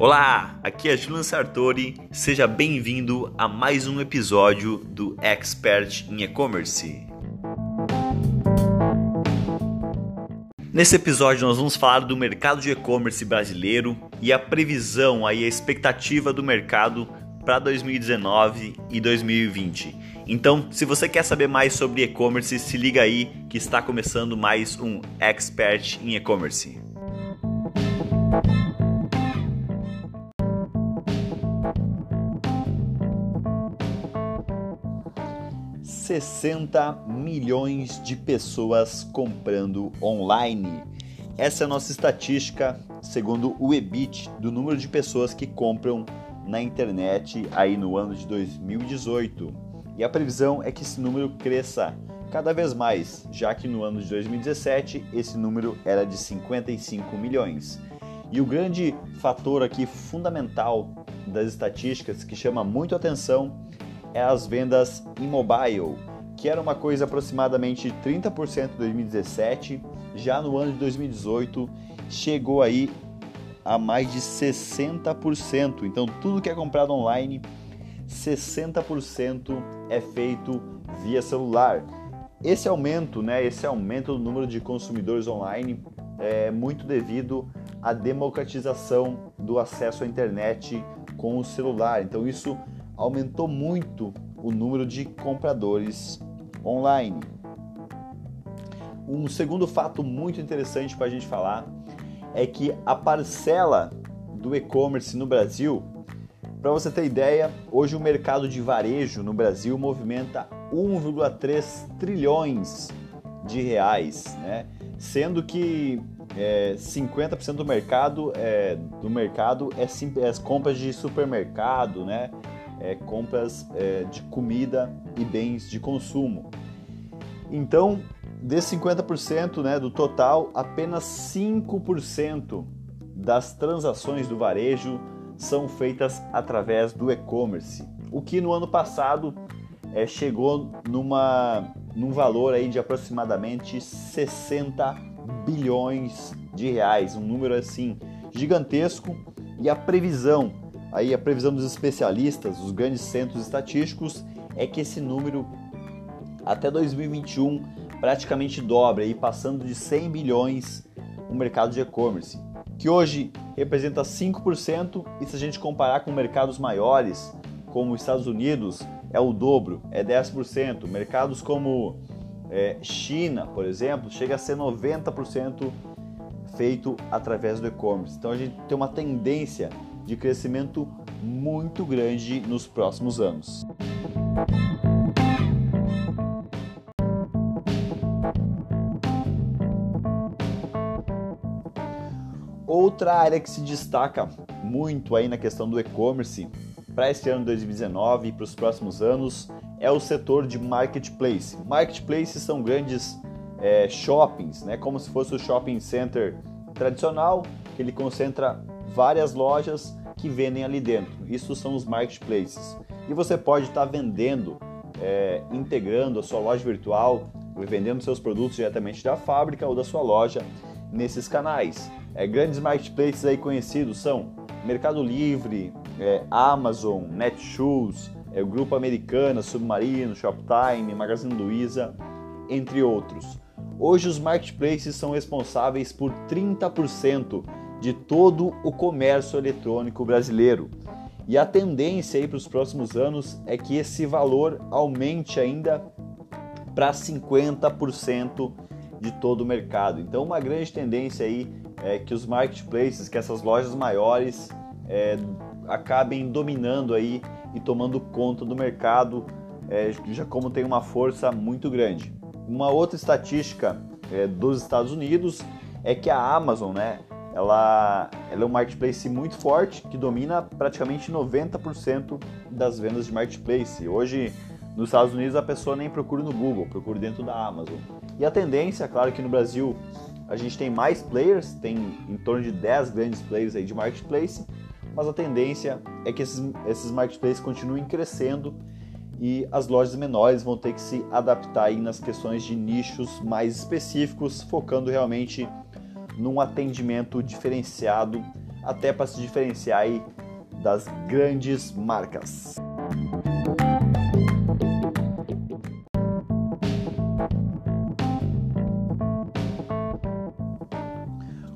Olá, aqui é Julian Sartori. Seja bem-vindo a mais um episódio do Expert em E-commerce. Nesse episódio nós vamos falar do mercado de e-commerce brasileiro e a previsão aí a expectativa do mercado para 2019 e 2020. Então, se você quer saber mais sobre e-commerce, se liga aí que está começando mais um Expert em E-commerce. 60 milhões de pessoas comprando online. Essa é a nossa estatística, segundo o EBIT, do número de pessoas que compram na internet aí no ano de 2018. E a previsão é que esse número cresça cada vez mais, já que no ano de 2017 esse número era de 55 milhões. E o grande fator aqui fundamental das estatísticas que chama muito atenção é as vendas em mobile, que era uma coisa aproximadamente 30% em 2017, já no ano de 2018 chegou aí a mais de 60%. Então tudo que é comprado online, 60% é feito via celular. Esse aumento, né, esse aumento do número de consumidores online é muito devido à democratização do acesso à internet com o celular. Então isso aumentou muito o número de compradores online. Um segundo fato muito interessante para a gente falar é que a parcela do e-commerce no Brasil, para você ter ideia, hoje o mercado de varejo no Brasil movimenta 1,3 trilhões de reais, né? sendo que é, 50% do mercado é, do mercado é, é compras de supermercado, né? É, compras é, de comida e bens de consumo. Então, desse 50% né, do total, apenas 5% das transações do varejo são feitas através do e-commerce, o que no ano passado é, chegou numa, num valor aí de aproximadamente 60 bilhões de reais, um número assim gigantesco e a previsão aí a previsão dos especialistas, os grandes centros estatísticos, é que esse número até 2021 praticamente dobra, aí passando de 100 bilhões o mercado de e-commerce, que hoje representa 5%, e se a gente comparar com mercados maiores, como os Estados Unidos, é o dobro, é 10%. Mercados como é, China, por exemplo, chega a ser 90% feito através do e-commerce. Então a gente tem uma tendência de crescimento muito grande nos próximos anos. Outra área que se destaca muito aí na questão do e-commerce para este ano 2019 e para os próximos anos é o setor de marketplace. Marketplaces são grandes é, shoppings, né, como se fosse o shopping center tradicional, que ele concentra várias lojas que vendem ali dentro. Isso são os marketplaces. E você pode estar vendendo, é, integrando a sua loja virtual, vendendo seus produtos diretamente da fábrica ou da sua loja nesses canais. É, grandes marketplaces aí conhecidos são Mercado Livre, é, Amazon, Netshoes, é, o Grupo Americana, Submarino, Shoptime, Magazine Luiza, entre outros. Hoje os marketplaces são responsáveis por 30% de todo o comércio eletrônico brasileiro. E a tendência para os próximos anos é que esse valor aumente ainda para 50% de todo o mercado. Então, uma grande tendência aí é que os marketplaces, que essas lojas maiores é, acabem dominando aí e tomando conta do mercado, é, já como tem uma força muito grande. Uma outra estatística é, dos Estados Unidos é que a Amazon, né, ela, ela é um marketplace muito forte que domina praticamente 90% das vendas de marketplace. Hoje, nos Estados Unidos, a pessoa nem procura no Google, procura dentro da Amazon. E a tendência, claro que no Brasil a gente tem mais players, tem em torno de 10 grandes players aí de marketplace, mas a tendência é que esses, esses marketplaces continuem crescendo e as lojas menores vão ter que se adaptar aí nas questões de nichos mais específicos, focando realmente num atendimento diferenciado até para se diferenciar aí das grandes marcas.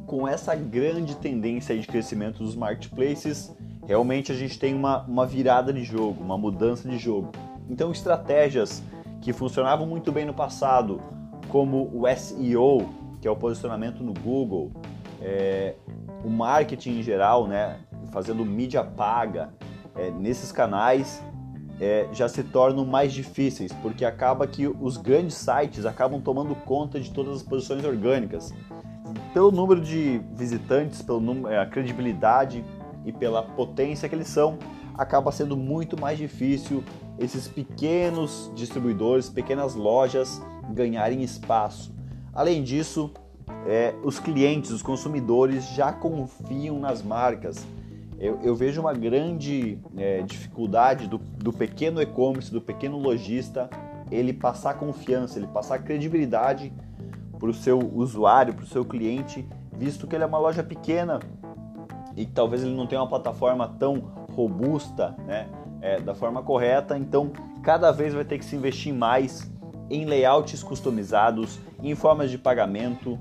Com essa grande tendência de crescimento dos marketplaces, realmente a gente tem uma, uma virada de jogo, uma mudança de jogo. Então, estratégias que funcionavam muito bem no passado, como o SEO, que é o posicionamento no Google, é, o marketing em geral, né, fazendo mídia paga é, nesses canais, é, já se tornam mais difíceis, porque acaba que os grandes sites acabam tomando conta de todas as posições orgânicas. Pelo número de visitantes, pela é, credibilidade e pela potência que eles são, acaba sendo muito mais difícil esses pequenos distribuidores, pequenas lojas ganharem espaço. Além disso, é, os clientes, os consumidores já confiam nas marcas. Eu, eu vejo uma grande é, dificuldade do, do pequeno e-commerce, do pequeno lojista, ele passar confiança, ele passar credibilidade para o seu usuário, para o seu cliente, visto que ele é uma loja pequena e talvez ele não tenha uma plataforma tão robusta, né, é, da forma correta. Então, cada vez vai ter que se investir mais em layouts customizados, em formas de pagamento,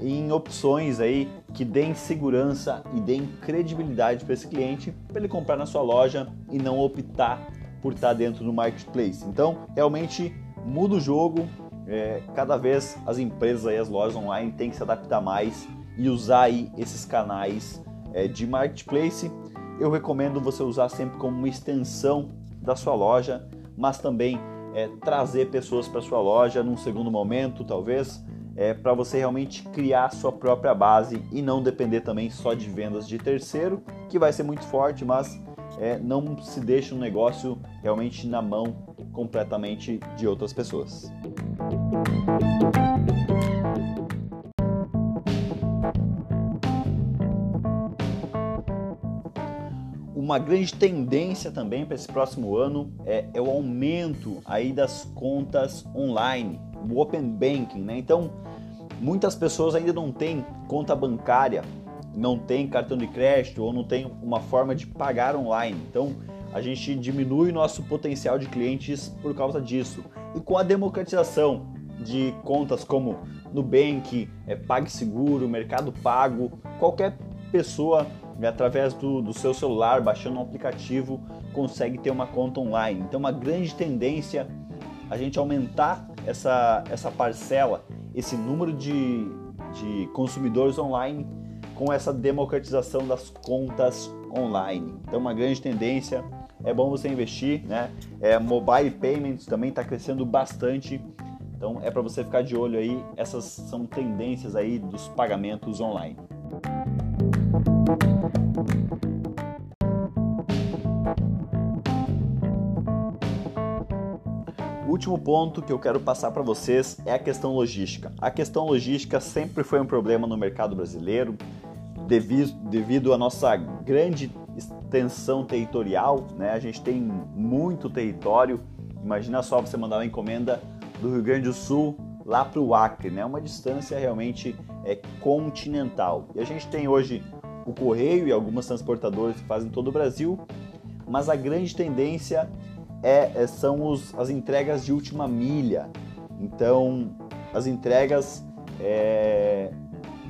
em opções aí que deem segurança e deem credibilidade para esse cliente para ele comprar na sua loja e não optar por estar dentro do marketplace. Então, realmente muda o jogo. É, cada vez as empresas e as lojas online têm que se adaptar mais e usar aí esses canais é, de marketplace. Eu recomendo você usar sempre como uma extensão da sua loja, mas também é, trazer pessoas para sua loja num segundo momento, talvez, é, para você realmente criar sua própria base e não depender também só de vendas de terceiro, que vai ser muito forte, mas é, não se deixe um negócio realmente na mão completamente de outras pessoas. Uma grande tendência também para esse próximo ano é, é, o aumento aí das contas online, o open banking, né? Então, muitas pessoas ainda não têm conta bancária, não tem cartão de crédito ou não tem uma forma de pagar online. Então, a gente diminui nosso potencial de clientes por causa disso. E com a democratização de contas como Nubank, é, PagSeguro, Mercado Pago, qualquer pessoa através do, do seu celular, baixando um aplicativo, consegue ter uma conta online. Então, uma grande tendência a gente aumentar essa, essa parcela, esse número de, de consumidores online com essa democratização das contas online. Então, uma grande tendência. É bom você investir, né? É, mobile payments também está crescendo bastante. Então, é para você ficar de olho aí. Essas são tendências aí dos pagamentos online. O último ponto que eu quero passar para vocês é a questão logística. A questão logística sempre foi um problema no mercado brasileiro, devido, devido à nossa grande extensão territorial, né? A gente tem muito território. Imagina só você mandar uma encomenda do Rio Grande do Sul lá para o Acre, né? Uma distância realmente é continental. E a gente tem hoje o correio e algumas transportadoras que fazem todo o Brasil, mas a grande tendência é, é, são os, as entregas de última milha. Então, as entregas é,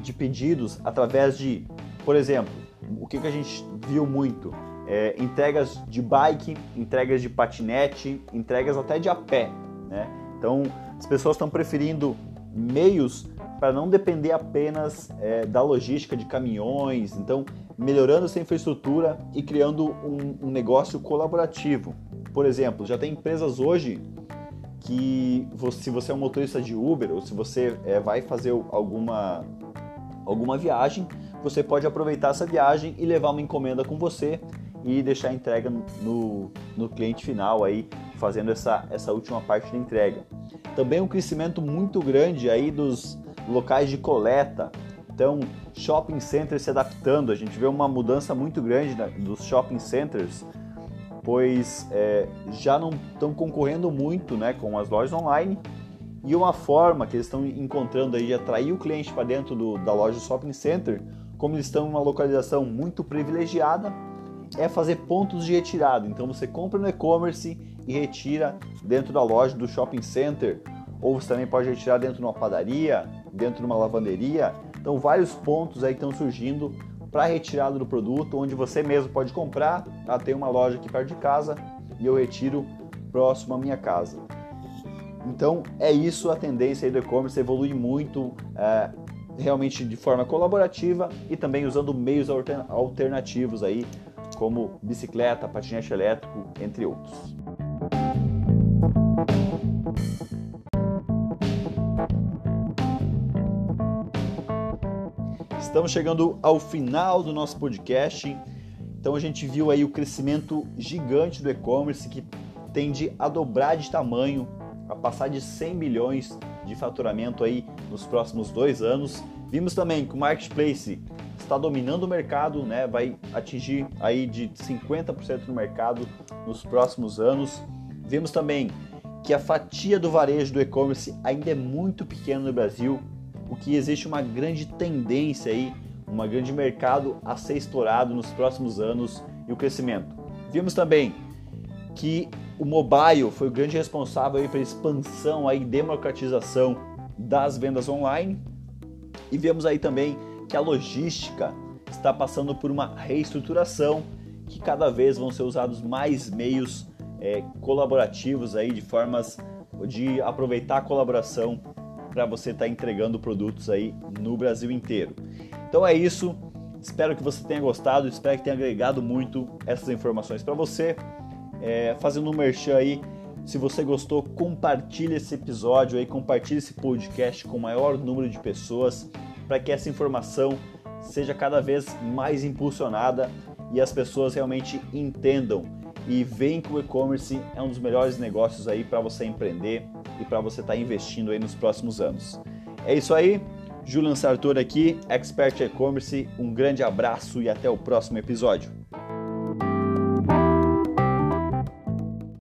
de pedidos através de, por exemplo, o que, que a gente viu muito? É, entregas de bike, entregas de patinete, entregas até de a pé. Né? Então, as pessoas estão preferindo meios para não depender apenas é, da logística de caminhões, então melhorando essa infraestrutura e criando um, um negócio colaborativo. Por exemplo, já tem empresas hoje que se você é um motorista de Uber ou se você é, vai fazer alguma, alguma viagem, você pode aproveitar essa viagem e levar uma encomenda com você e deixar a entrega no, no cliente final aí, fazendo essa, essa última parte da entrega. Também um crescimento muito grande aí dos locais de coleta. Então, shopping centers se adaptando, a gente vê uma mudança muito grande dos shopping centers, pois é, já não estão concorrendo muito né, com as lojas online. E uma forma que eles estão encontrando aí de atrair o cliente para dentro do, da loja do shopping center como eles estão em uma localização muito privilegiada, é fazer pontos de retirada. Então você compra no e-commerce e retira dentro da loja do shopping center, ou você também pode retirar dentro de uma padaria, dentro de uma lavanderia. Então vários pontos aí estão surgindo para retirada do produto, onde você mesmo pode comprar. Ah, tem uma loja aqui perto de casa e eu retiro próximo à minha casa. Então é isso a tendência do e-commerce evolui muito, é, realmente de forma colaborativa e também usando meios alternativos aí, como bicicleta, patinete elétrico, entre outros. Estamos chegando ao final do nosso podcast. Então a gente viu aí o crescimento gigante do e-commerce que tende a dobrar de tamanho, a passar de 100 milhões de faturamento aí nos próximos dois anos. Vimos também que o marketplace está dominando o mercado, né? Vai atingir aí de 50% no mercado nos próximos anos. Vimos também que a fatia do varejo do e-commerce ainda é muito pequena no Brasil, o que existe uma grande tendência aí, um grande mercado a ser explorado nos próximos anos e o crescimento. Vimos também que o mobile foi o grande responsável aí pela expansão e democratização das vendas online. E vemos aí também que a logística está passando por uma reestruturação, que cada vez vão ser usados mais meios é, colaborativos aí de formas de aproveitar a colaboração para você estar tá entregando produtos aí no Brasil inteiro. Então é isso. Espero que você tenha gostado, espero que tenha agregado muito essas informações para você. É, fazendo um merchan aí, se você gostou, compartilhe esse episódio aí, compartilhe esse podcast com o maior número de pessoas para que essa informação seja cada vez mais impulsionada e as pessoas realmente entendam e veem que o e-commerce é um dos melhores negócios aí para você empreender e para você estar tá investindo aí nos próximos anos. É isso aí, Julian Sartor aqui, Expert E-Commerce. Um grande abraço e até o próximo episódio.